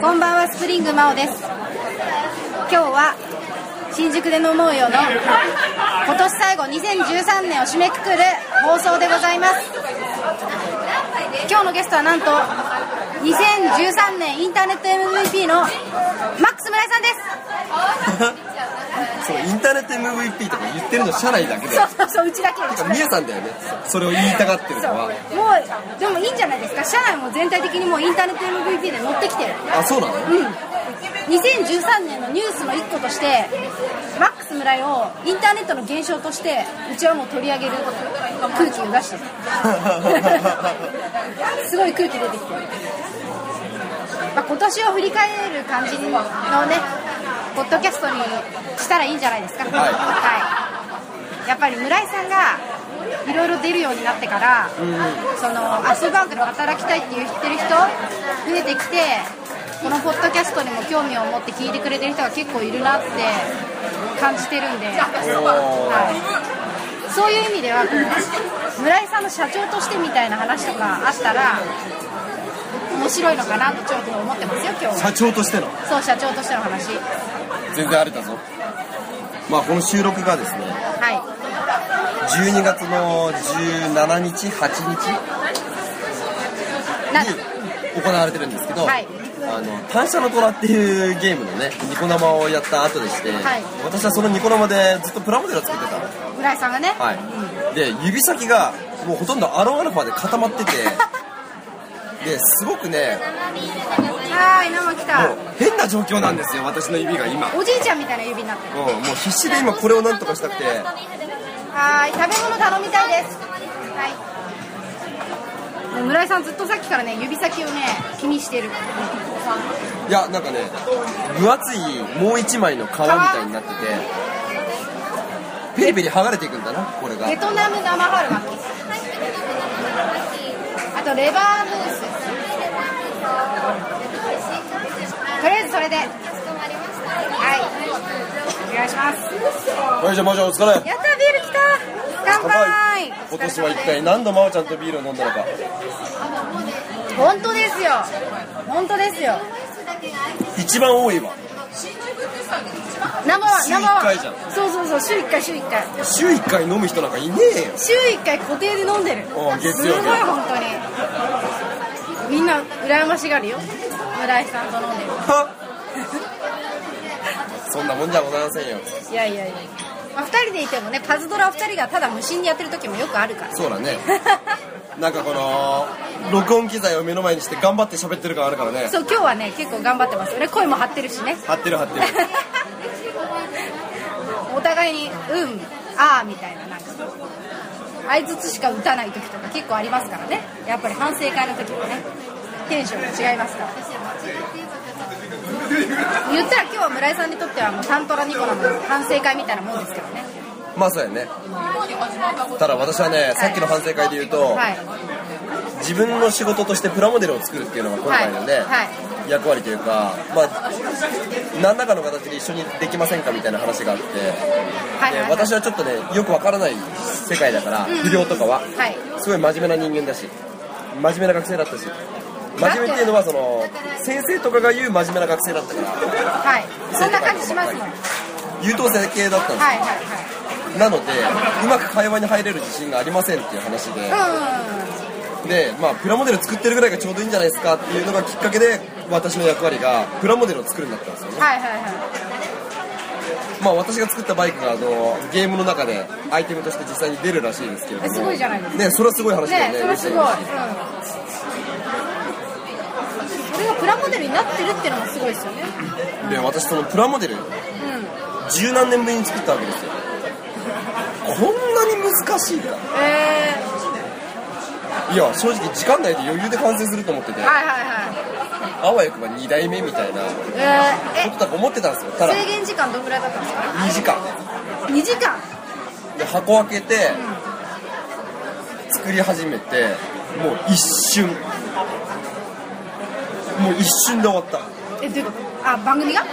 こんばんはスプリング真央です。今日は新宿で飲もうよの今年最後2013年を締めくくる放送でございます。今日のゲストはなんと2013年インターネット MVP のマックス村井さんです。そうインターネット MVP とか言ってるの社内だけで。そうそうそううちだけだけみゆさんだよね。それを言いたがってるのは。もう。でもいいんじゃないですか。社内も全体的にもうインターネット MVP で乗ってきてる。あそうなの？うん。2013年のニュースの一個としてマックス村井をインターネットの現象としてうちはもう取り上げる空気を出してる。すごい空気出てきてる、まあ、今年を振り返る感じのねポッドキャストにしたらいいんじゃないですか？はい。はい。やっぱり村井さんがいろいろ出るようになってから、そのアスバンクで働きたいって言ってる人増えてきてこのポッドキャストにも興味を持って聞いてくれてる人が結構いるなって感じてるんで、はい、そういう意味では村井さんの社長としてみたいな話とかあったら面白いのかなとちょっと思ってますよ今日は。社長としての？そう社長としての話。全然あれだぞ。まあこの収録がですねはい。12月の17日8日？なに行われてるんですけど、はい。あの単車の虎っていうゲームのねニコ生をやった後でして、はい。私はそのニコ生でずっとプラモデルを作ってたの。村井さんがね、はい、で指先がもうほとんどアロンアルファで固まってて ですごくねはーい生来た。もう変な状況なんですよ私の指が今、うん、おじいちゃんみたいな指になってる。もう必死で今これをなんとかしたくて。はーい食べ物頼みたいです。はい。村井さんずっとさっきからね指先をね気にしてる。いやなんかね分厚いもう一枚の皮みたいになっててペリペリ剥がれていくんだなこれが。ベトナム生春巻き。あとレバームースとりあえずそれで。はい。お願いします。はいじゃあまじゃあお疲れ。やったビール来た。乾杯。今年は一体何度真央ちゃんとビールを飲んだのか。本当ですよ。本当ですよ。一番多いわ生は生は。回じゃん。そうそうそう週1回週1回。週1回飲む人なんかいねえよ。週1回固定で飲んでる。すごい本当に。みんな羨ましがるよ。村井さんと飲んでる。はそんなもんじゃございませんよ。いやいやいや、まあ、2人でいてもねパズドラを2人がただ無心にやってる時もよくあるから。そうだね。なんかこの録音機材を目の前にして頑張って喋ってる感あるからね。そう今日はね結構頑張ってます。よね声も張ってるしね。張ってる張ってる。お互いに「うんああ」みたいななんか。相づちしか打たない時とか結構ありますからね。やっぱり反省会の時もねテンションが違いますから。言ったら今日は村井さんにとってはもうタントラニコラの反省会みたいなもんですけどね。まあそうやね。ただ私はねさっきの反省会で言うと、はい自分の仕事としてプラモデルを作るっていうのが今回のね、はいはい。役割というかまあ何らかの形で一緒にできませんかみたいな話があって、はいはいで私はちょっとねよくわからない世界だから、不良とかは、はい。すごい真面目な人間だし真面目な学生だったし真面目っていうのはその先生とかが言う真面目な学生だったからはい。そんな感じします優等生系だったんですよ、はいはなのでうまく会話に入れる自信がありませんっていう話で、いうんで、まあ、プラモデル作ってるぐらいがちょうどいいんじゃないですかっていうのがきっかけで私の役割がプラモデルを作るんだったんですよね、はいはいはい。まあ、私が作ったバイクがあのゲームの中でアイテムとして実際に出るらしいですけれども。すごいじゃないですか。ねそれはすごい話だよねねそれはすごい、うん、それがプラモデルになってるっていうのもすごいですよね。で私そのプラモデルうん十何年ぶりに作ったわけですよ。こんなに難しいかえいや正直時間内で余裕で完成すると思っててー、はいはいはい。あわよくば2代目みたいなえー、ことだと思ってたんですよただ。え制限時間どんぐらいだったんですか？2時間。2時間？で箱開けて作り始めてもう一瞬。もう一瞬で終わった。えどういうことあ番組が？あ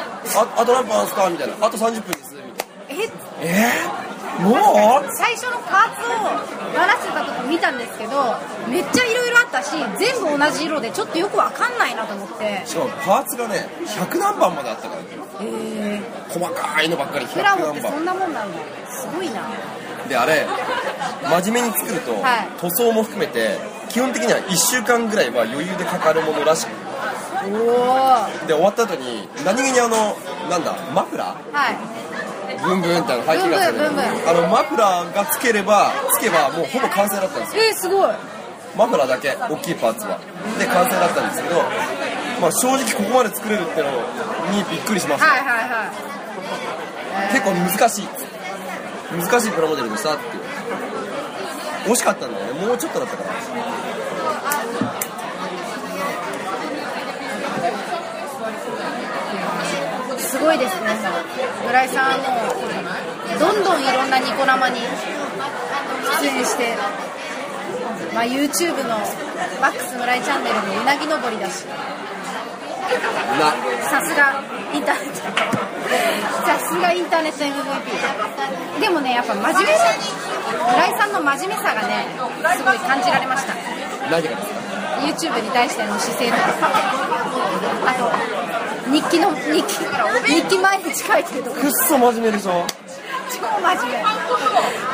あと何分あるんすか？みたいな。あと30分です。みたいな。え？えもう？最初のパーツを鳴らしてたとこ見たんですけどめっちゃいろいろあったし全部同じ色でちょっとよくわかんないなと思って。しかもパーツがね100何番まであったからへえ細かいのばっかり100プラモっ何番てそんなもんなんだ。すごいな。であれ真面目に作ると、はい。塗装も含めて基本的には1週間ぐらいは余裕でかかるものらしく。おおで終わった後に何気にあのなんだマフラはい。ーブンブンってあの排気ガスブンブンブンブン。あのマフラーがつければつけばもうほぼ完成だったんですよ。えー、すごい。マフラーだけ大きいパーツは。で完成だったんですけど、まあ、正直ここまで作れるってのにびっくりしました、はいはいはい。結構難しい。難しいプラモデルでしたっていう。惜しかったんだよね。もうちょっとだったからすごいですね。村井さんはもうどんどんいろんなニコ生に出演して、まあ、YouTube のマックス村井チャンネルもうなぎ登りだし。な。さすがインターネット。さすがインターネット MVP でもねやっぱ真面目さ村井さんの真面目さがねすごい感じられました。何がですか？YouTube に対しての姿勢とか。あと日記の日記日記毎日書いてるとかくっそ真面目でしょ？超真面目。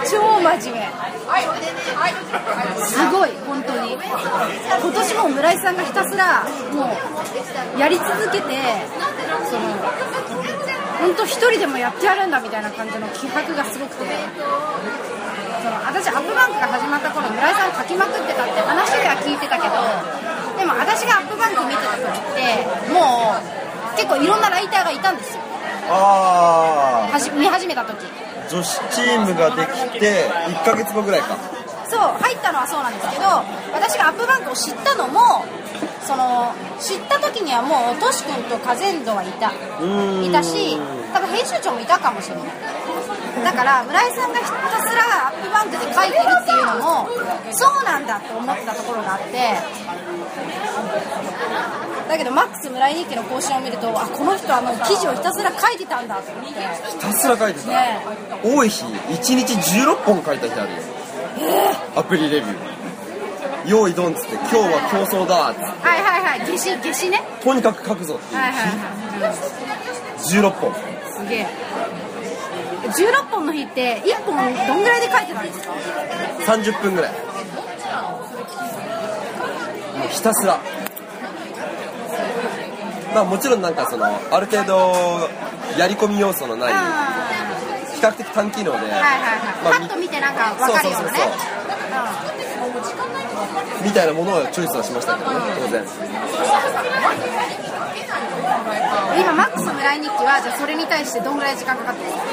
超真面目。すごい本当に。今年も村井さんがひたすらもうやり続けてその本当一人でもやってやるんだみたいな感じの気迫がすごくて。その私アップバンクが始まった頃村井さん書きまくってたって話では聞いてたけどでも私がアップバンク見てた時ってもう結構いろんなライターがいたんですよ。あはじ見始めた時。あ女子チームができて1ヶ月後ぐらいか。そう入ったのはそうなんですけど私がアップバンクを知ったのもその知った時にはもうトシ君とカゼンドはいた。いたし多分編集長もいたかもしれない。だから村井さんがひたすらアップバンクで書いてるっていうのもそうなんだって思ったところがあってだけどマックス村井日記の更新を見るとあこの人はもう記事をひたすら書いてたんだと思って。ひたすら書いてた、ね多い日1日16本書いた日あるよ。アプリレビュー。用意ドンっつって今日は競争だっつって。はいはいはい。夏至夏至ね。とにかく書くぞっていうはいはいはい16本。すげえ。16本の日って1本どんぐらいで書いてたんですか？30分ぐらい。もうひたすらまあもちろんなんかそのある程度やり込み要素のないあ比較的短機能で、ーはいはいはい、まあパッと見てなんか分かるようなね。みたいなものをチョイスはしましたけどね当然。うん今マックス村井日記はじゃあそれに対してどんぐらい時間かかってるんですか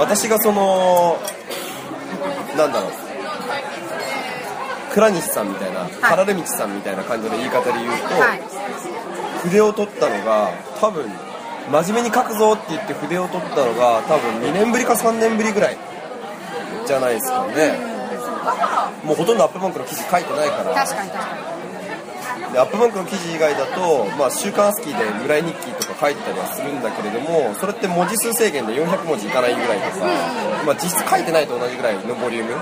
私がそのなんだろう倉西さんみたいな、原出道さんみたいな感じの言い方で言うと、はい。筆を取ったのが多分真面目に書くぞって言って筆を取ったのが多分2年ぶりか3年ぶりぐらいじゃないですかね。もうほとんどアップバンクの記事書いてないから。確かに確かに。でアップバンクの記事以外だと、まあ、週刊スキーで村井日記とか書いてたりはするんだけれどもそれって文字数制限で400文字いかないぐらいとか、まあ、実質書いてないと同じぐらいのボリューム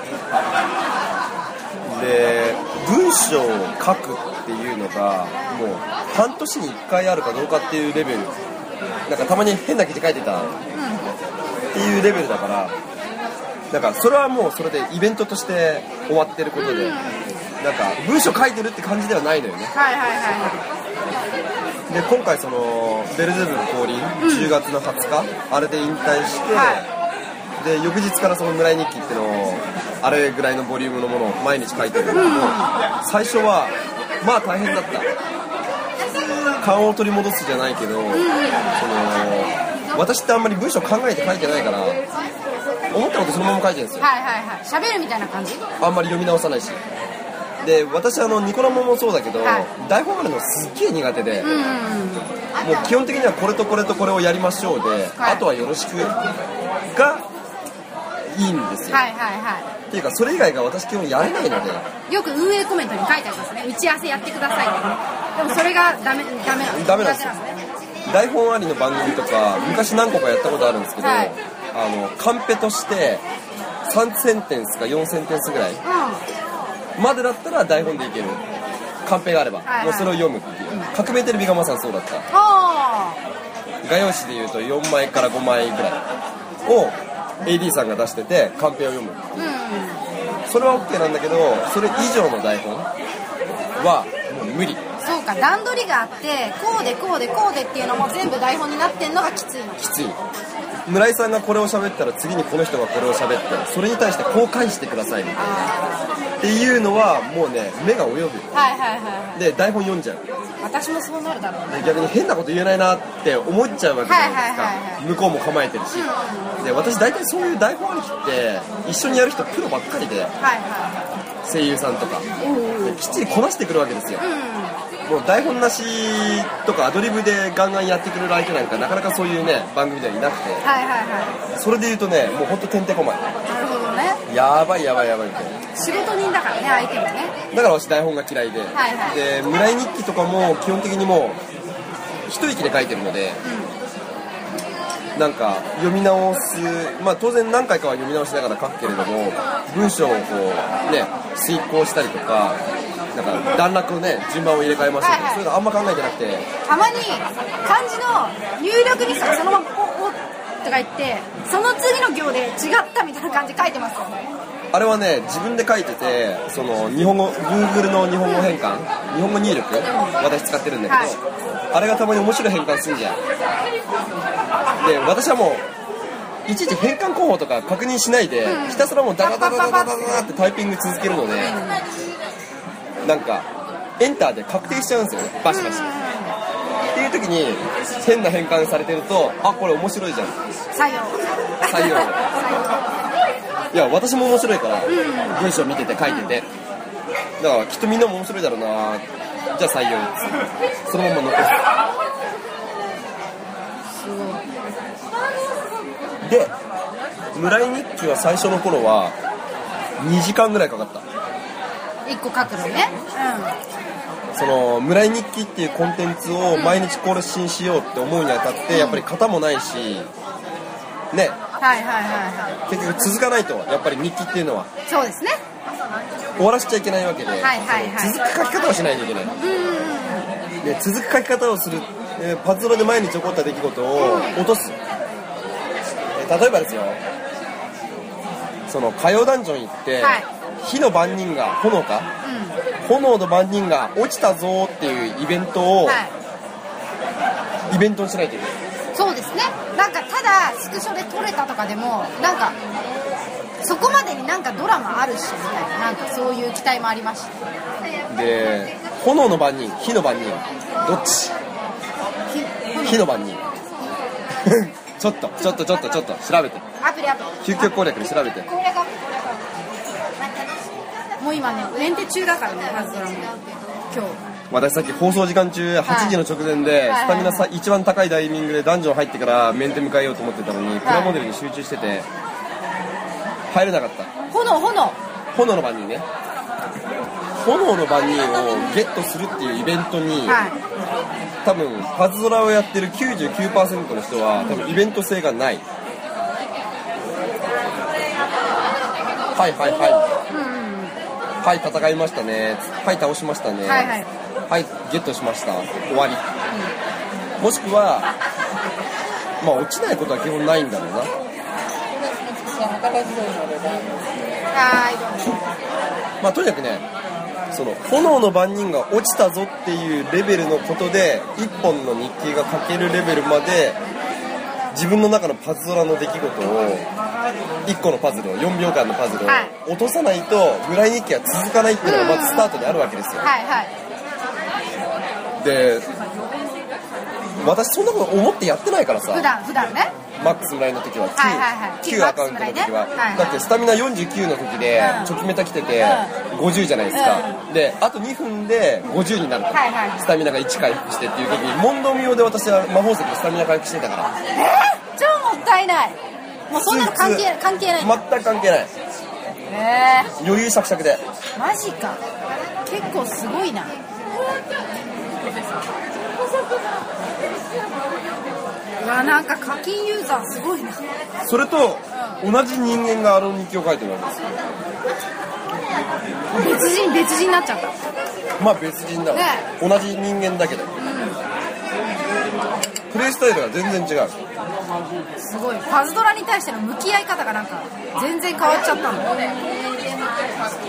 で文章を書くっていうのがもう半年に1回あるかどうかっていうレベル。なんかたまに変な記事書いてた。っていうレベルだから。だからそれはもうそれでイベントとして終わってることで、なんか文章書いてるって感じではないのよね。はいはいはいはい。で今回そのベルゼブル降臨、10月の20日あれで引退して、はで翌日からその村井日記っていうのをあれぐらいのボリュームのものを毎日書いてるんだけど、最初はまあ大変だった。勘を取り戻すじゃないけど、その私ってあんまり文章考えて書いてないから思ったことそのまま書いてるんですよ。はいはいはい。喋るみたいな感じ？あんまり読み直さないし。で私あのニコラモもそうだけど、はい。台本あるのすっげえ苦手で、うんうんうん。もう基本的にはこれとこれとこれをやりましょうで、はい。あとはよろしくがいいんですよ、はいはいはっていうかそれ以外が私基本やれないので。いよく運営コメントに書いてありますね。打ち合わせやってください。でもそれがダメダメなんですダメなんですよ。ね台本ありの番組とか昔何個かやったことあるんですけど、はい。あのカンペとして3センテンスか4センテンスぐらい。うん。までだったら台本でいける。カンペがあれば、はいはい。もうそれを読むっていう。革命テレビがまさにそうだった。は画用紙でいうと4枚から5枚ぐらいを AD さんが出しててカンペを読む。あうんそれは OK なんだけどそれ以上の台本はもう無理。そうか段取りがあってこうでこうでこうでっていうのも全部台本になってんのがきついの。きつい。村井さんがこれを喋ったら次にこの人がこれを喋ってそれに対してこう返してくださいみたいな。あっていうのはもうね目が及ぶ。あはいはいはいはい。で台本読んじゃう。私もそうなるだろうね。で逆に変なこと言えないなって思っちゃうわけじゃないですはいはいはいか向こうも構えてるし。で私大体そういう台本ありきって一緒にやる人プロばっかりで。はいは声優さんとか。できっちりこなしてくるわけですよ。いはいうんもう台本なしとかアドリブでガンガンやってくれる相手なんかなかなかそういうね番組ではいなくて。はいはいはそれで言うとねもうほんとてんてこまい。いなるほどね。やばいやばいやばいみたいな。仕事人だからね相手もね。だから私台本が嫌いで、はいはい。で村井日記とかも基本的にもう一息で書いてるので、なんか読み直すまあ当然何回かは読み直しながら書くけれども文章をこうね遂行したりとかなんか段落ね順番を入れ替えます、そういうのあんま考えてなくて。たまに漢字の入力ミスがそのままおおとか言ってその次の行で違ったみたいな感じ書いてますよね。あれはね自分で書いててその日本語 Google の日本語変換、うん、日本語入力私使ってるんだけど、はい、あれがたまに面白い変換するじゃん。で私はもういちいち変換候補とか確認しないで、ひたすらもうダダダダダダダってタイピング続けるので、なんかエンターで確定しちゃうんですよね。バシバシ、っていう時に変な変換されてるとあこれ面白いじゃん。採用。採用。いや私も面白いから、文章見てて書いてて、だからきっとみんなも面白いだろうな。じゃあ採用。そのまま残す。ごいすで村井日記は最初の頃は2時間ぐらいかかった一個書くのね。その村井日記っていうコンテンツを毎日更新しようって思うにあたってやっぱり型もないしね。うんはいはいはい。は結局続かないとやっぱり日記っていうのは。いそうですね。終わらせちゃいけないわけで、はいはいはい続く書き方をしないといけない。うんうんうん。で続く書き方をする、えーパズドラで毎日起こった出来事を落とす、えー例えばですよ。その火曜ダンジョン行って、はい火の番人が炎か？炎の番人が落ちたぞっていうイベントを、はい。イベントにしないといけない。そうですね。なんかただスクショで撮れたとかでもなんかそこまでになんかドラマあるしみたいななんかそういう期待もありました。で炎の番人火の番人どっち？ひ火の番人。ちょっとちょっとちょっとちょっと調べて。アプリアプリ。究極攻略で調べて。攻略アプリもう今ねメンテ中だからねハズドラも今日。私さっき放送時間中8時の直前ではいスタミナさ一番高いタイミングでダンジョン入ってからメンテ迎えようと思ってたのにプラモデルに集中してて入れなかった。炎。炎。炎。の番人ね炎。の番人をゲットするっていうイベントにはい多分パズドラをやってる99%の人は多分イベント性がないはいはいはいうんはい戦いましたね。はい倒しましたね。はいはい。はいゲットしました。終わり。もしくはまあ落ちないことは基本ないんだろうな。まあとにかくねその炎の番人が落ちたぞっていうレベルのことで一本の日記が書けるレベルまで自分の中のパズドラの出来事を1個のパズルを4秒間のパズルをはい。落とさないと村井日記は続かないっていうのがまずスタートであるわけですよ。はいはい。で私そんなこと思ってやってないからさ。普段普段ね。マックス村井の時は Q,、はいはいはい。Q アカウントの時は、ね。はいはい。だってスタミナ49の時でうん。チョキメタ来てて50じゃないですか、であと2分で50になると、はいはい。スタミナが1回復してっていう時に問答無用で私は魔法石でスタミナ回復してたから。えー、超もったいないもうそんなの関係関係ない全く関係ない。え余裕しゃくしゃくで。ー、マジか。結構すごいな。うわなんか課金ユーザーすごいな。それと同じ人間があの日記を書いてるわけです。よ別人別人になっちゃった。まあ別人だ。わ、ね同じ人間だけど、プレイスタイルが全然違う。すごい。パズドラに対しての向き合い方がなんか全然変わっちゃったの。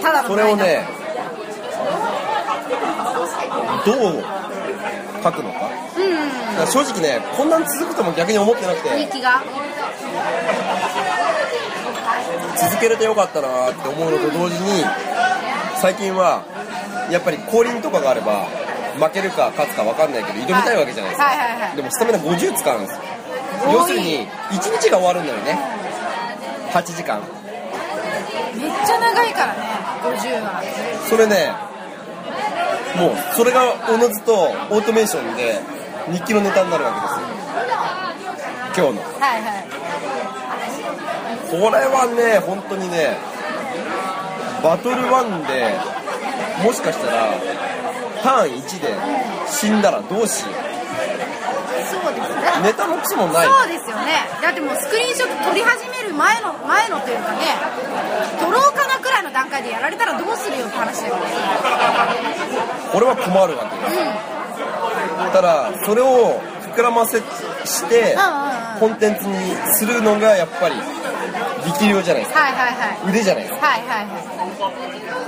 ただのそれをねどう書くのか。うんうんだから正直ねこんなん続くとも逆に思ってなくて。が。続けれてよかったなって思うのと同時に最近はやっぱり降臨とかがあれば負けるか勝つか分かんないけど挑みたいわけじゃないですか、はい。はいはいでもスタミナ50使うんです。よ要するに1日が終わるんだよね。8時間。めっちゃ長いからね50は。それねもうそれがおのずとオートメーションで日記のネタになるわけですよ。今日の。はいはい。これはね本当にねバトル1でもしかしたらターン1で死んだらどうしよそうですね。うネタのクソもない。そうですよね。だってもうスクリーンショット撮り始める前の前のというかね撮ろうかなくらいの段階でやられたらどうするよって話だよね。俺は困るわけですただそれを膨らませしてうんうんうん。コンテンツにするのがやっぱり力量じゃないですか。はいはいはい。腕じゃないですか。はいはいは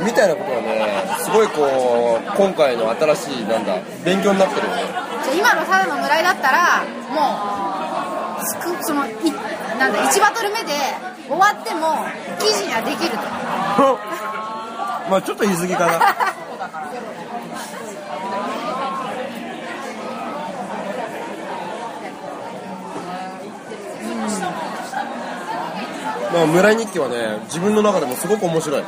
い。みたいなことはねすごいこう今回の新しいなんだ勉強になってるよね。じゃあ今のただの村井だったらもうそのいなんだ1バトル目で終わっても記事にはできると。まあちょっと言い過ぎかな まあ村井日記はね自分の中でもすごく面白い。うん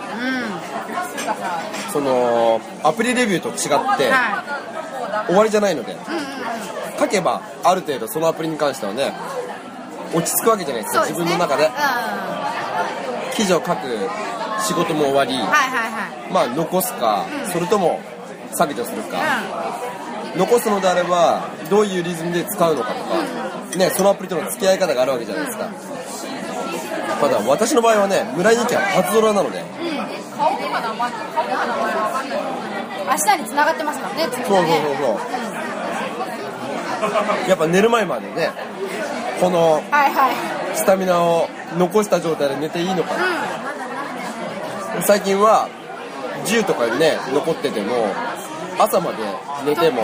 そのアプリレビューと違っては終わりじゃないのでいうんうんうん。書けばある程度そのアプリに関してはね落ち着くわけじゃないですかね。分の中で。うんは記事を書く仕事も終わりいはいはい。まあ残すかうん。それとも削除するか。う残すのであればどういうリズムで使うのかとか、ね、そのアプリとの付き合い方があるわけじゃないですか、ただ私の場合はね村井日記は初ドラなので。ん。うん明日に繋がってますからね次そうそうそうはねそう。やっぱ寝る前までねこのはいはい。スタミナを残した状態で寝ていいのか。う最近は10とかね残ってても朝まで寝ても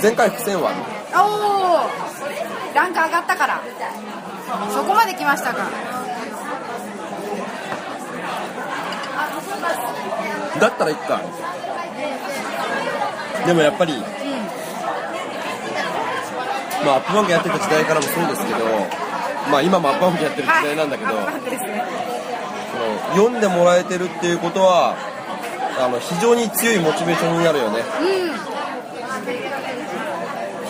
全回復せんわ。んおおランク上がったから。そこまで来ましたかだったらいっか。でもやっぱりうんまあアップバンクやってた時代からもそうですけどまあ今もアップバンクやってる時代なんだけど、読んでもらえてるっていうことはあの非常に強いモチベーションになるよね。うん。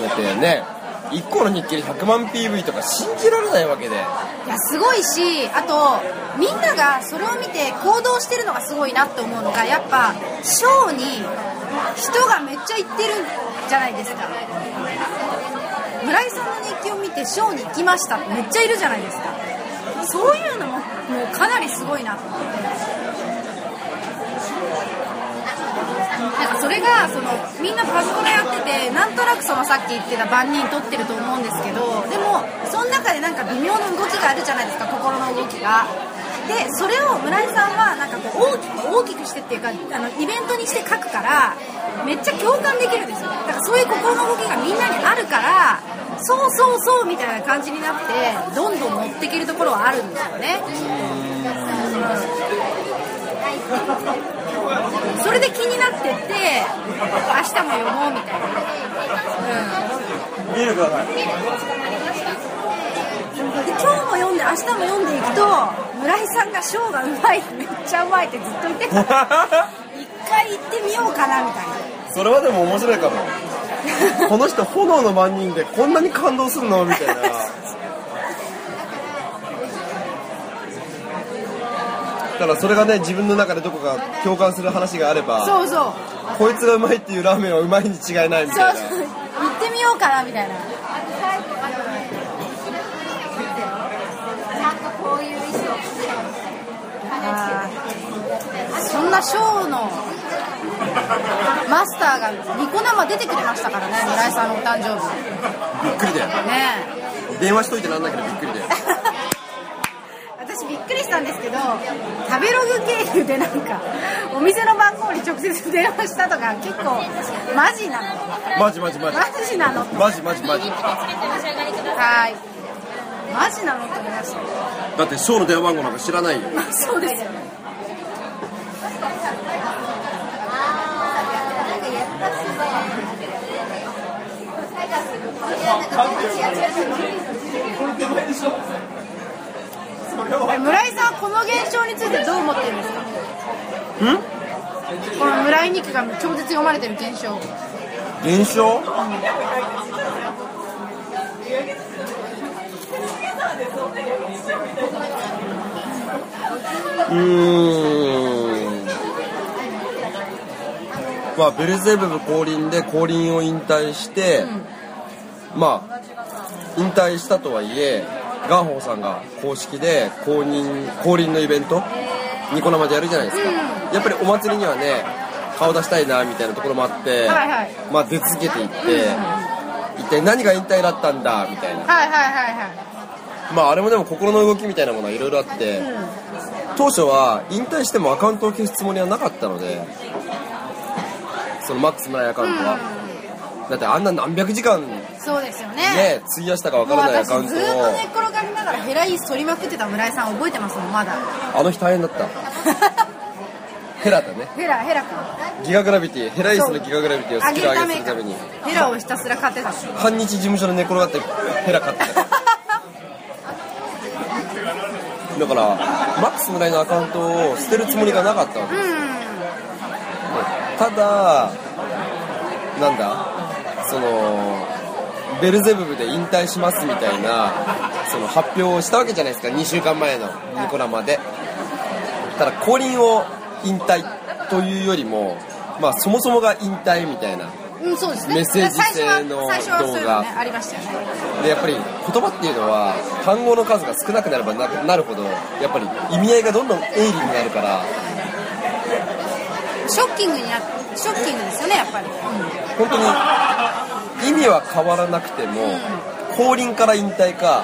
だってね1個の日記で100万 PV とか信じられないわけで。いやすごいしあとみんながそれを見て行動してるのがすごいなって思うのがやっぱショーに人がめっちゃ行ってるじゃないですか。村井さんの日記を見てショーに行きましたってめっちゃいるじゃないですか。そういうのももうかなりすごいなと思って。なんかそれがそのみんなパズドラやっててなんとなくそのさっき言ってた万人取ってると思うんですけどでもその中でなんか微妙な動きがあるじゃないですか心の動きが。でそれを村井さんはなんかこう大きく大きくしてっていうかあのイベントにして書くからめっちゃ共感できるんですよ。だからそういう心の動きがみんなにあるからそうそうそうみたいな感じになってどんどん乗っていけるところはあるんですよねそれで気になってって明日も読もうみたいな、見るくださいうん、で今日も読んで明日も読んでいくと村井さんがショーがうまい。めっちゃうまいってずっと言ってた。一回行ってみようかなみたいな。それはでも面白いかも。この人炎の番人でこんなに感動するの？みたいな からそれがね自分の中でどこか共感する話があればそうそう。こいつがうまいっていうラーメンはうまいに違いないみそうたいな。そう行ってみようかなみたいな。そんなショーのマスターがニコ生出てくれましたからね村井さんのお誕生日。びっくりだよ。ね電話しといてなんだけどびっくりだよ私びっくりしたんですけど食べログ経由でなんかお店の番号に直接電話したとか結構マジなの。マジマジマジ。マジなのマジマジマジ。はい。マジなのって思いました。だってショーの電話番号なんか知らないよ。そうですよね。え村井さんこの現象についてどう思ってるんですか？この村井日記が超絶読まれてる現象。現象？うーん。まあベルゼブブ降臨で降臨を引退して、まあ引退したとはいえガンホーさんが公式で公認降臨のイベント？ニコ生でやるじゃないですか、やっぱりお祭りにはね顔出したいなみたいなところもあって、はいはいまあ出続けていって、一体何が引退だったんだみたいな。はいはいはいはい。まああれもでも心の動きみたいなものはいろいろあって、当初は引退してもアカウントを消すつもりはなかったのでそのマックス村井アカウントは、だってあんな何百時間ねそうですよね。費やしたかわからないアカウント私ずーっと寝っを転がりながらヘライ反りまくってた村井さん覚えてますもんまだ。あの日大変だった。ヘラだね。ヘラヘラ君ギガグラビティヘライスのギガグラビティをスキル上げするために。ヘラをひたすら買ってた。半日事務所で寝転がってヘラ買ってた。だからマックス村井のアカウントを捨てるつもりがなかったわけうん。ただなんだ？そのベルゼブブで引退しますみたいなその発表をしたわけじゃないですか2週間前のニコ生でただ降臨を引退というよりもまあそもそもが引退みたいなうん、そうですね。メッセージ性の動画ありましたよね。でやっぱり言葉っていうのは単語の数が少なくなればななるほどやっぱり意味合いがどんどん鋭利になるからショッキングになショッキングですよね、やっぱり。本当に意味は変わらなくても降臨から引退か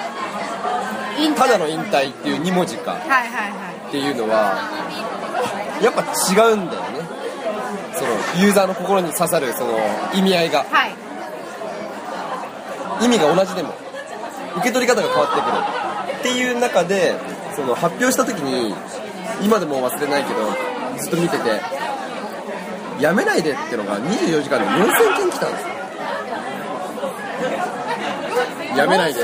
ただの引退っていう2文字かはいはいはい。っていうのはやっぱ違うんだよねそのユーザーの心に刺さるその意味合いがはい。意味が同じでも受け取り方が変わってくるっていう中でその発表した時に今でも忘れないけどずっと見てて「やめないで」ってのが24時間で4000件来たんですよ。やめないで。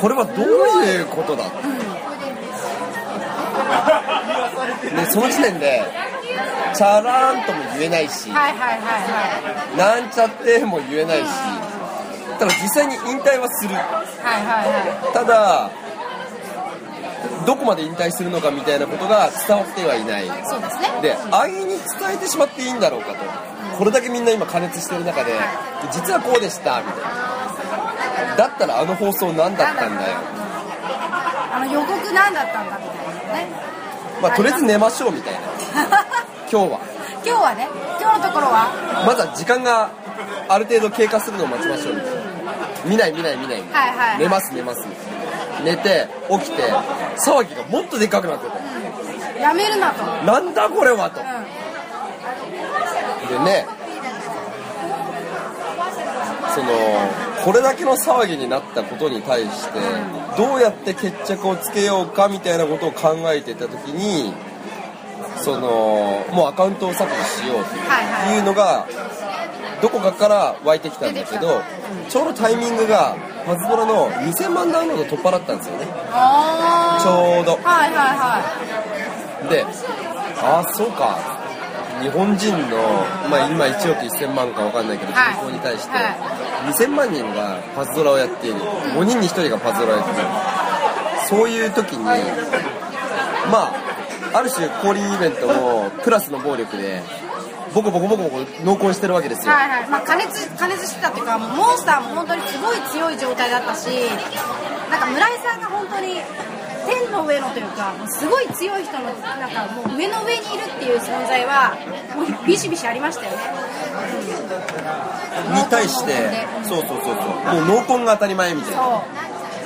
これはどういうことだ？でその時点でチャラーンとも言えないしはいはいはいはなんちゃっても言えないし、ただ実際に引退はする。い。はいはい。はただ、どこまで引退するのかみたいなことが伝わってはいない。い。そうですね。で、安易に伝えてしまっていいんだろうかと。これだけみんな今加熱してる中で、実はこうでした、みたいな。だったらあの放送何だったんだよ。あの予告何だったんだみたいなね。まあ、とりあえず寝ましょうみたいな。今日は。今日はね、今日のところは、まずは時間がある程度経過するのを待ちましょうみたいな。見ない見ない見ないみたいな。はいはい寝ます寝ますみたいな寝て起きて騒ぎがもっとでっかくなってたやめるなと。うん。なんだこれはとでねそのこれだけの騒ぎになったことに対してどうやって決着をつけようかみたいなことを考えていた時にそのもうアカウントを削除しようってはいはいいうのがどこかから湧いてきたんだけどちょうどタイミングがパズドラの2000万ダウンロード取っ払ったんですよね。あちょうど。ー。はいはいはでああそうか。日本人の、まあ、今1億1000万か分かんないけど人はい。口に対しては2000万人がパズドラをやっている。5人に1人がパズドラをやっている。そういう時にまあある種降臨イベントもプラスの暴力でボコボコボコボコ濃厚してるわけですよ、はいはい。まあ、加熱加熱してたっていうかもうモンスターも本当にすごい強い状態だったしなんか村井さんが本当に天の上のというかすごい強い人のなんかもう上の上にいるっていう存在はもうビシビシありましたよね、に対してうんそうそうそうそう。もう濃紺が当たり前みたいな。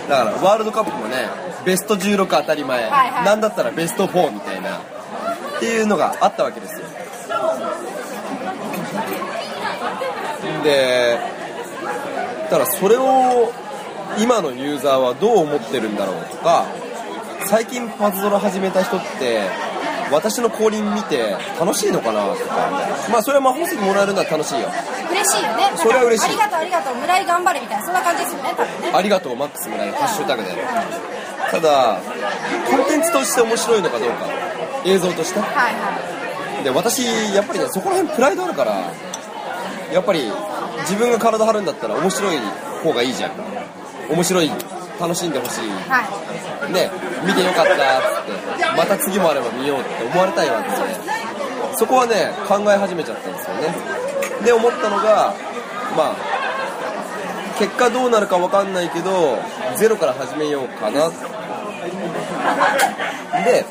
だからワールドカップもねベスト16当たり前、はいはい。なんだったらベスト4みたいな。っていうのがあったわけですよでだからそれを今のユーザーはどう思ってるんだろうとか最近パズドラ始めた人って私の降臨見て楽しいのかなとかまあそれは魔法石もらえるのは楽しいよ。嬉しいよね。それは嬉しい。ありがとうありがとう。村井頑張れみたいなそんな感じですよね多分ね。ありがとうマックス村井ハッシュタグで。ただコンテンツとして面白いのかどうか映像として。はいはい。で私やっぱりねそこら辺プライドあるからやっぱり自分が体張るんだったら面白い方がいいじゃん。面白い楽しんでほしい。はい。ね見てよかったっつってまた次もあれば見ようって思われたいわけ。でそこはね考え始めちゃったんですよね。で思ったのがまあ結果どうなるか分かんないけどゼロから始めようかな。で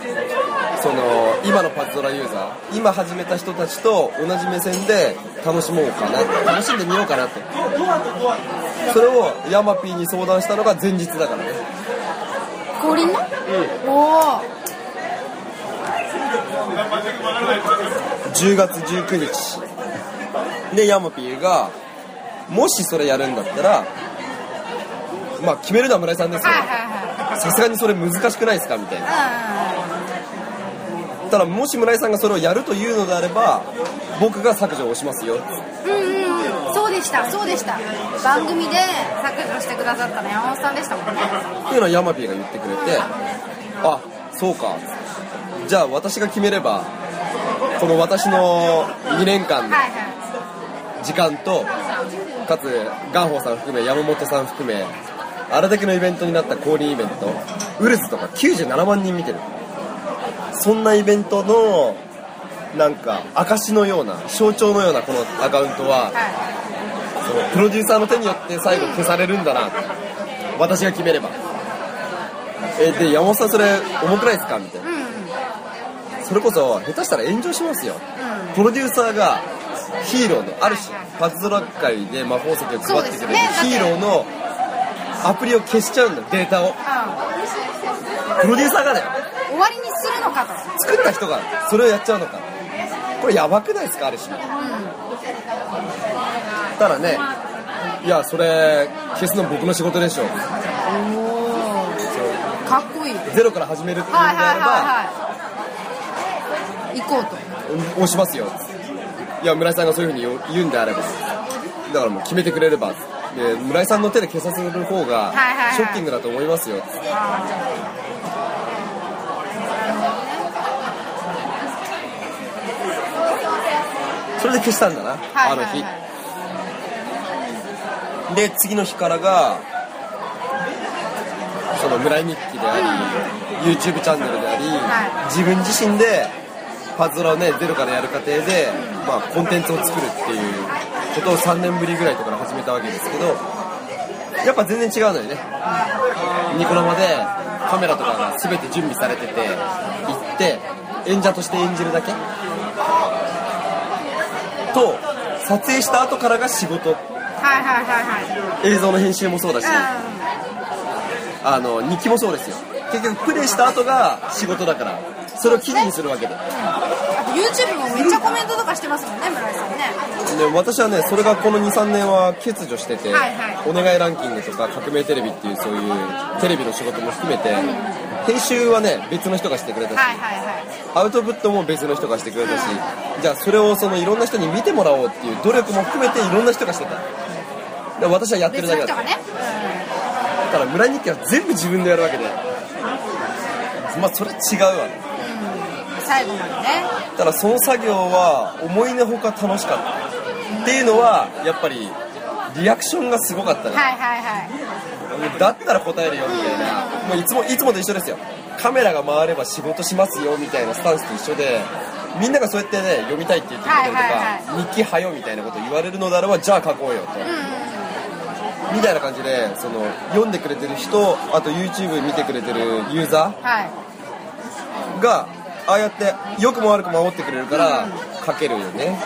その今のパズドラユーザー今始めた人たちと同じ目線で楽しもうかな楽しんでみようかなって。それをヤマピーに相談したのが前日だからね。降臨の、おお10月19日。でヤマピーがもしそれやるんだったらまあ決めるのは村井さんですよさすがにそれ難しくないですか？みたいな。うただもし村井さんがそれをやるというのであれば僕が削除をしますよ。んうんうんうん。そうでしたそうでした。番組で削除してくださったの山本さんでしたもんね。っていうのはヤマピーが言ってくれてあそうか。じゃあ私が決めればこの私の2年間の時間とかつガンホーさん含め山本さん含めあれだけのイベントになった降臨イベントウルズとか97万人見てるそんなイベントのなんか証のような象徴のようなこのアカウントははそのプロデューサーの手によって最後消されるんだな私が決めれば。えで山本さんそれ重くないですか？みたいな。それこそ下手したら炎上しますよ。プロデューサーがヒーローのある種パズドラ界で魔法石を配ってくれるヒーローのアプリを消しちゃうんだよデータを。うプロデューサーがだよのかと作った人がそれをやっちゃうのか。これやばくないですかある種。ただねいやそれ消すの僕の仕事でしょ。おおかっこいい。はいゼロから始めるっていうんではいはいあればはい。行こうと。うん押しますよ。いや村井さんがそういうふうに言うんであれば。だからもう決めてくれれば。で村井さんの手で消させる方がはいはいはい。ショッキングだと思いますよそれで消したんだな、はいはいあの日。はいで次の日からがその村井日記であり、YouTube チャンネルであり、は自分自身でパズドラをねゼロからやる過程で、まあ、コンテンツを作るっていうことを3年ぶりぐらいとかから始めたわけですけどやっぱ全然違うのよね。ニコ生でカメラとかが全て準備されてて行って演者として演じるだけと撮影した後からが仕事。はいはいはいはい。映像の編集もそうだし。あの日記もそうですよ。結局プレイした後が仕事だからそれを記事にするわけで。あと YouTube もめっちゃコメントとかしてますもんね村井さんね。で私はねそれがこの23年は欠如してて、はいはい。お願いランキングとか革命テレビっていうそういうテレビの仕事も含めて、編集はね別の人がしてくれたし、はいはいはい。アウトプットも別の人がしてくれたし、じゃあそれをそのいろんな人に見てもらおうっていう努力も含めていろんな人がしてた。で私はやってるだけだった。別の人がね。ただ村日記は全部自分でやるわけで。まあそれ違うわね。最後までね。ただその作業は思いのほか楽しかった。っていうのはやっぱりリアクションがすごかったから、はいはいはいだったら答えるよみたいな。もういつもいつもと一緒ですよ。カメラが回れば仕事しますよみたいなスタンスと一緒でみんながそうやってね読みたいって言ってくれたりとか、はい日記はよみたいなこと言われるのであればじゃあ書こうよと、みたいな感じでその読んでくれてる人あと YouTube 見てくれてるユーザはい。ーがああやって良くも悪くも守ってくれるから書けるよね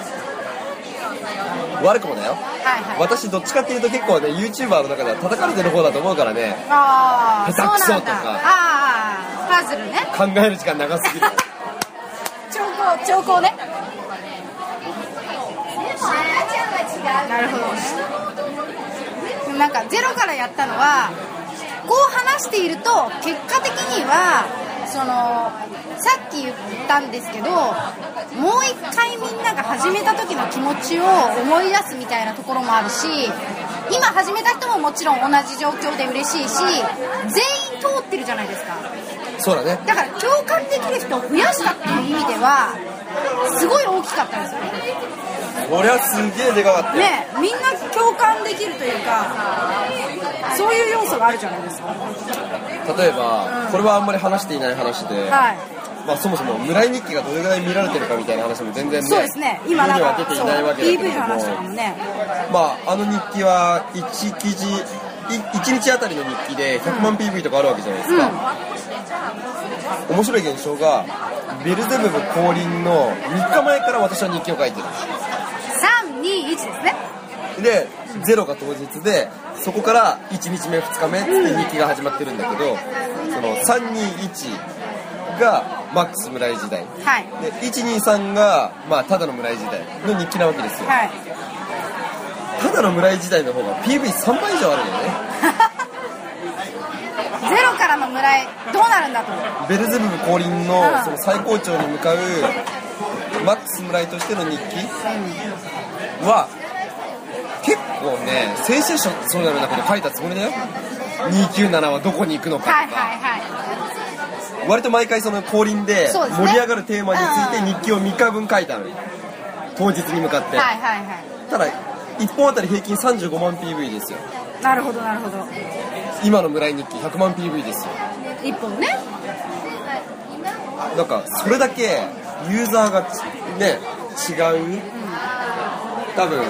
悪くもだよ。はいはい。私どっちかっていうと結構ね YouTuber の中では叩かれてる方だと思うからね。ああ下手くそそうなんだ。とかああパズルね。考える時間長すぎる。兆候兆候ね。なるほどなんかゼロからやったのはこう話していると結果的にはそのさっき言ったんですけどもう一回みんなが始めた時の気持ちを思い出すみたいなところもあるし今始めた人ももちろん同じ状況で嬉しいし全員通ってるじゃないですか。そうだね。だから共感できる人を増やしたっていう意味ではすごい大きかったんですよねこれはすげえでかかったよ。ねみんな共感できるというかそういう要素があるじゃないですか。例えば、これはあんまり話していない話で、はい。まあ、そもそも村井日記がどれぐらい見られてるかみたいな話も全然ねそうですね。今なんか出ていないわけだけそう PV の話とかれどももね。まああの日記は1記事1日あたりの日記で100万 PV とかあるわけじゃないですか、面白い現象がベルゼブブ降臨の3日前から私は日記を書いてる321ですね。でゼロが当日でそこから1日目2日目って日記が始まってるんだけどその321がマックス村井時代。はい。で123が、まあ、ただの村井時代の日記なわけですよ。はい。ただの村井時代の方が PV3 倍以上あるよね。ゼロからの村へどうなるんだとベルゼブブ降臨うん。のその最高潮に向かうマックス村井としての日記は結構ねセンセーションそうなこと書いたつもりだよ。297はどこに行くのかとか、はいはいはい。割と毎回その降臨で盛り上がるテーマについて日記を3日分書いたのよ。当日に向かって、はいはいはただ1本あたり平均35万 PV ですよ。いなるほどなるほど。今の村井日記100万 PV ですよ。一本ね。なんかそれだけユーザーがちね違う多分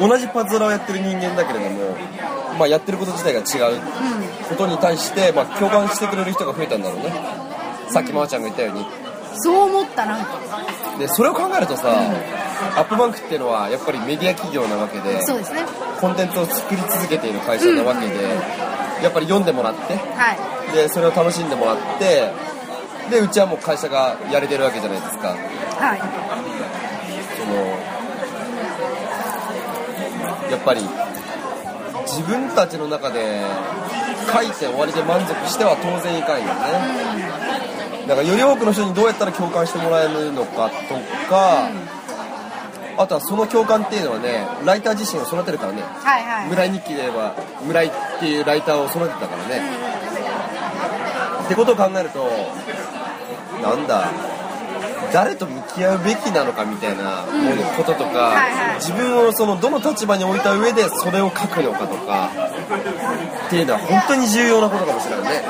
同じパズドラをやってる人間だけれども、まあ、やってること自体が違うことに対して、まあ、共感してくれる人が増えたんだろうね。さっきまーちゃんが言ったように。そう思ったなんか。でそれを考えるとさ、アップバンクっていうのはやっぱりメディア企業なわけでそうですね。コンテンツを作り続けている会社なわけで、やっぱり読んでもらってはい。でそれを楽しんでもらってでうちはもう会社がやれてるわけじゃないですか。はい。そのやっぱり自分たちの中で書いて終わりで満足しては当然いかんよね、だからより多くの人にどうやったら共感してもらえるのかとか、あとはその共感っていうのはねライター自身を育てるからね。はいはい村井日記で言えば村井っていうライターを育てたからね、ってことを考えるとなんだ誰と向き合うべきなのかみたいなものこととか、はいはい。自分をそのどの立場に置いた上でそれを書くのかとかっていうのは本当に重要なことかもしれないね。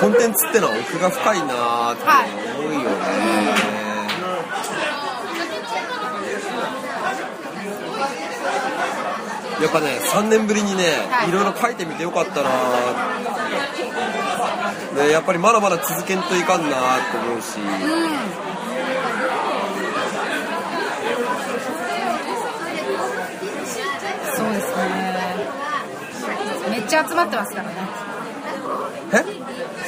コンテンツってのは奥が深いなーって思うよね、やっぱね3年ぶりにね、はい。いろいろ書いてみてよかったなーね、やっぱりまだまだ続けんといかんなーって思うし、そうですね。めっちゃ集まってますからね。え？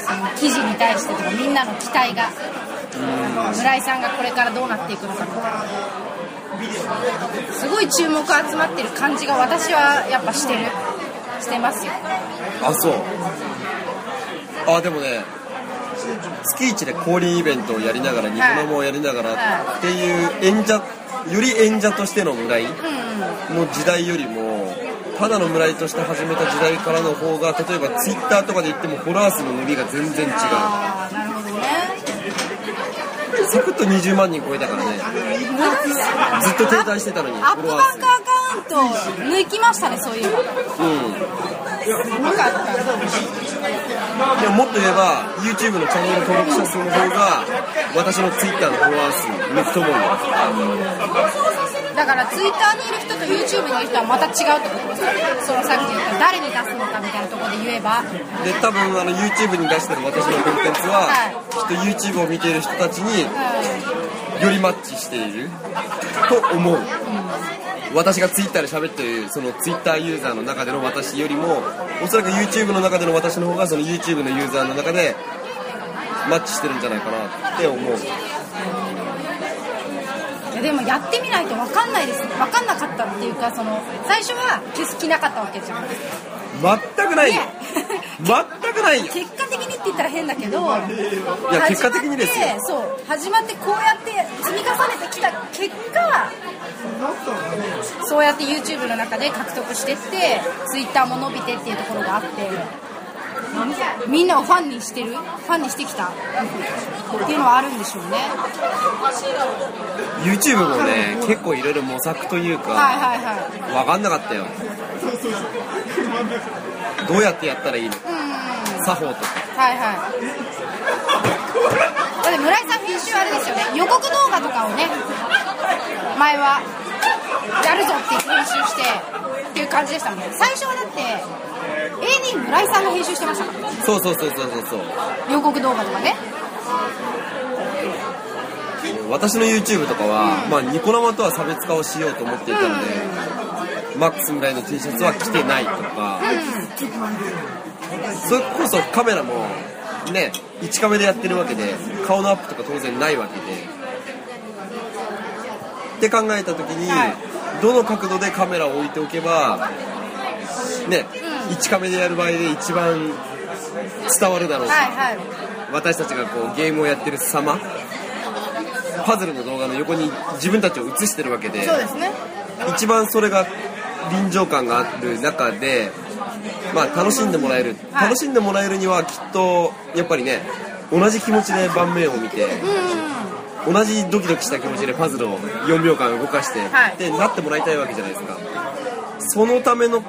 その記事に対してとかみんなの期待が。村井さんがこれからどうなっていくのかとか。すごい注目集まってる感じが私はやっぱしてる。してますよ。あそうあでもね月一で降臨イベントをやりながらニコ生をやりながらはっていう演者より演者としての村井。うんの時代よりもただの村井として始めた時代からの方が例えばツイッターとかで言ってもフォロワー数の伸びが全然違う。なるほどね。サクッと20万人超えたからね。ずっと停滞してたのにアップバンクアカウンっと抜きましたねそういえば。うんよかったでももっと言えば YouTube のチャンネル登録者数の方が私の Twitter のフォロワー数抜くと思うんだよ。だからツイッターにいる人と YouTube にいる人はまた違うってことです。よそのさっき言った誰に出すのかみたいなところで言えば。で多分あの YouTube に出してる私のコンテンツは、はい。きっと YouTube を見ている人たちにうよりマッチしていると思う、私が Twitter で喋ってるその Twitter ユーザーの中での私よりもおそらく YouTube の中での私の方がその YouTube のユーザーの中でマッチしてるんじゃないかなって思う。んいやでもやってみないと分かんないです。分かんなかったっていうかその最初は消す気なかったわけじゃん。全くない。よね。全くないよ。結果的にって言ったら変だけどいや結果的にですよ。そう始まってこうやって積み重ねてきた結果そうやって YouTube の中で獲得してって Twitter も伸びてっていうところがあってみんなをファンにしてる？ファンにしてきた？っていうのはあるんでしょうね。YouTube もね結構いろいろ模索というかはいはいはい。分かんなかったよ。どうやってやったらいいの？うん作法と。かはいはい。だって村井さん編集あれですよね。予告動画とかをね前はやるぞって編集してっていう感じでしたもんね。最初はだって AD 村井さんが編集してましたから。そうそうそうそうそう。そう予告動画とかね。私の YouTube とかは、まあ、ニコ生とは差別化をしようと思っていたので、マックス村井の T シャツは着てないとか、それこそカメラもね1カメでやってるわけで顔のアップとか当然ないわけで。って考えた時に、はい。どの角度でカメラを置いておけばね、1カメでやる場合で一番伝わるだろうし、はいはい。私たちがこうゲームをやってる様。パズルの動画の横に自分たちを映してるわけで。ね。一番それが臨場感がある中で、まあ、楽しんでもらえる、はい。楽しんでもらえるにはきっとやっぱりね同じ気持ちで盤面を見て、同じドキドキした気持ちでパズルを4秒間動かして、はい。でなってもらいたいわけじゃないですか。そのための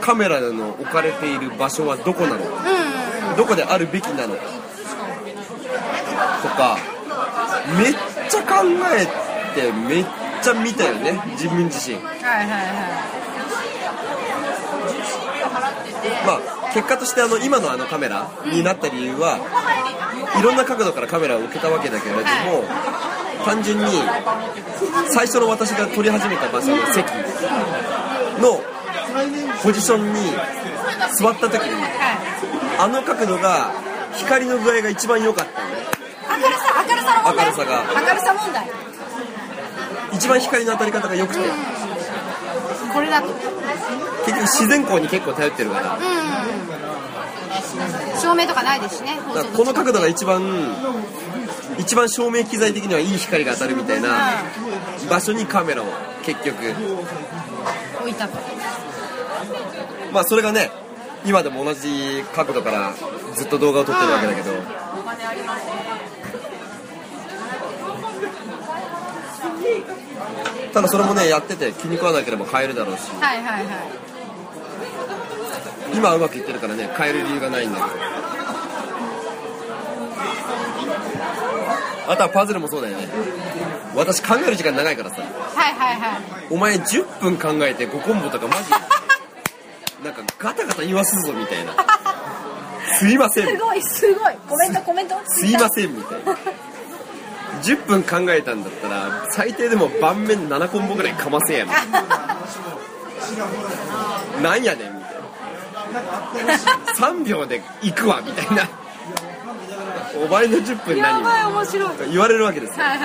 カメラの置かれている場所はどこなの？かうんうん。どこであるべきなの？かとかめっちゃ考えてめっちゃ見たよね自分自身。はいはいはまあ結果としてあの今のあのカメラになった理由はいろんな角度からカメラを受けたわけだけれども単純に最初の私が撮り始めた場所の席のポジションに座った時にあの角度が光の具合が一番良かったのね。明るさ明るさの問題明るさが。明るさ問題。一番光の当たり方が良くてこれだと。結局自然光に結構頼ってるから。うん照明とかないですしねこの角度が一番一番照明機材的にはいい光が当たるみたいな場所にカメラを結局。置いたと。まあそれがね今でも同じ角度からずっと動画を撮ってるわけだけどただそれもねやってて気に食わなければ変えるだろうし。はいはいはい。今はうまくいってるからね変える理由がないんだけど。あとはパズルもそうだよね。私考える時間長いからさ。はいはいはい。お前10分考えて5コンボとかマジ なんかガタガタ言わすぞみたいな。すいません。すごいすごい。コメントコメント。すいませんみたいな10分考えたんだったら最低でも盤面7コンボぐらいかませやななんやねんみたいな。3秒で行くわみたいな。お前の10分何やばい面白い。はい言われるわけですよ。はい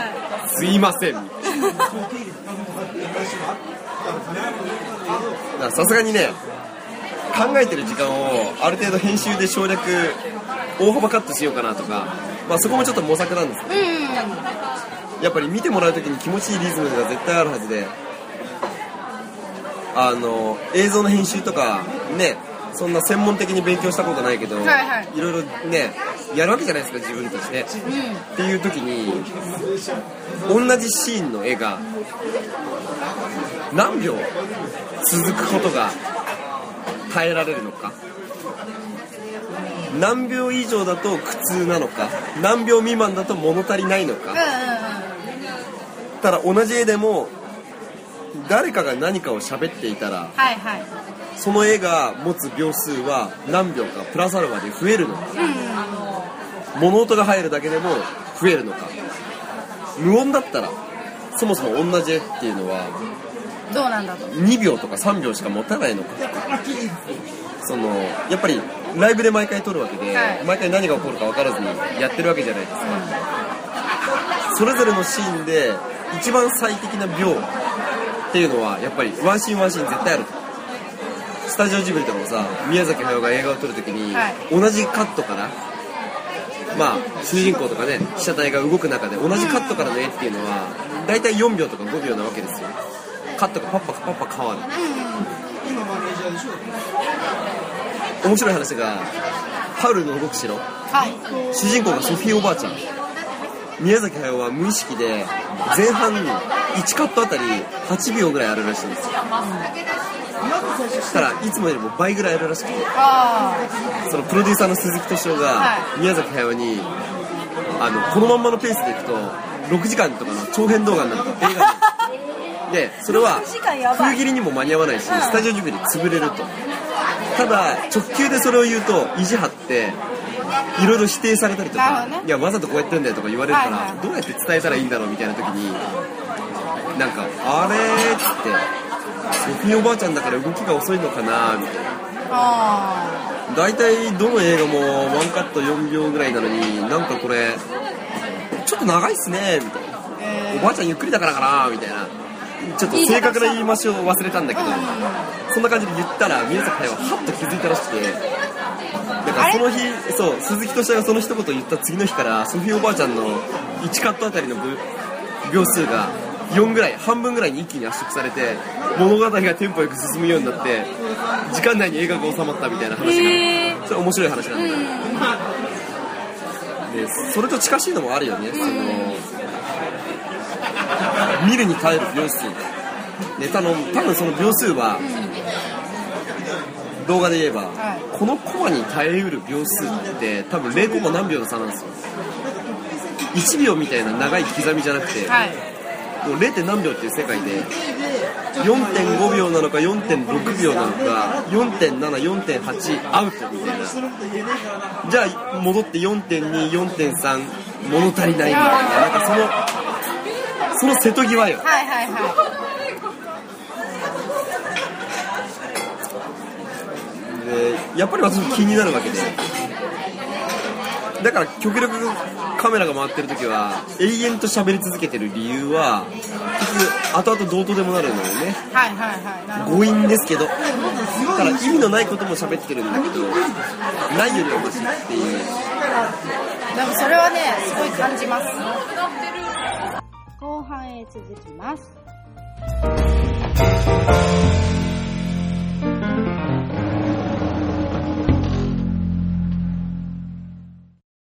すいません。みたいなさすがにね考えてる時間をある程度編集で省略大幅カットしようかなとか、まあ、そこもちょっと模索なんですけど。うんやっぱり見てもらう時に気持ちいいリズムが絶対あるはずで。あの映像の編集とかねそんな専門的に勉強したことないけど、はいはい。ろいろねやるわけじゃないですか自分たちで、うん。っていう時に同じシーンの絵が何秒続くことが耐えられるのか何秒以上だと苦痛なのか何秒未満だと物足りないのか。うんうんうん。ただ同じ絵でも誰かが何かを喋っていたらはいはい。その絵が持つ秒数は何秒かプラスアルファで増えるのか。うん物音が入るだけでも増えるのか。無音だったらそもそも同じ絵っていうのはどうなんだと2秒とか3秒しか持たないのか。そのやっぱりライブで毎回撮るわけで、はい。毎回何が起こるか分からずにやってるわけじゃないですか。それぞれのシーンで一番最適な秒っていうのはやっぱりワンシーンワンシーン絶対あるスタジオジブリとかもさ宮崎駿が映画を撮るときに、はい。同じカットからまあ主人公とかね被写体が動く中で同じカットからの絵っていうのは大体4秒とか5秒なわけですよ。カットがパッパパッパ変わる面白い話がハウルの動く城。はい。主人公がソフィーおばあちゃん。宮崎駿は無意識で前半1カットあたり8秒ぐらいあるらしいんですよ。したらいつもよりも倍ぐらいあるらしくてあそのプロデューサーの鈴木敏夫がは宮崎駿にあのこのまんまのペースでいくと6時間とかの長編動画になると映画に でそれは6時間やばい。封切りにも間に合わないしスタジオジブリ潰れるとただ直球でそれを言うと意地張っていろいろ否定されたりとか、ね。いやわざとこうやってんだよとか言われるから、はいはい。どうやって伝えたらいいんだろうみたいな時になんかあれ？ーっつってソフィーおばあちゃんだから動きが遅いのかなみたいな。あ大体どの映画もワンカット4秒ぐらいなのになんかこれちょっと長いっすねみたいな。ー。えおばあちゃんゆっくりだからかなみたいなちょっと正確な言い回しを忘れたんだけどそんな感じで言ったら宮崎駿はハッと気づいたらしくてだからその日そう鈴木敏夫がその一言言った次の日からソフィーおばあちゃんの1カットあたりの秒秒数が4ぐらい半分ぐらいに一気に圧縮されて物語がテンポよく進むようになって時間内に映画が収まったみたいな話がそれ面白い話なんだけど、でそれと近しいのもあるよね、その見るに耐える秒数。ネタの多分その秒数は、動画で言えば、はい。このコマに耐えうる秒数って多分0コマ何秒の差なんですよ。1秒みたいな長い刻みじゃなくて、はい。もう 0. 点何秒っていう世界で4.5秒なのか4.6秒なのか4.74.8アウトみたいな。じゃあ戻って4.24.3物足りないみたいな。なんかそのその瀬戸際よ。はいはいはでやっぱり私も気になるわけで。だから極力カメラが回ってる時は永遠と喋り続けてる理由は後々どうとでもなるのよね。いはいはい。はい強引ですけど。だから意味のないことも喋ってるんだ。けどないよりはマシっていう。でもそれはねすごい感じます後半へ続きます。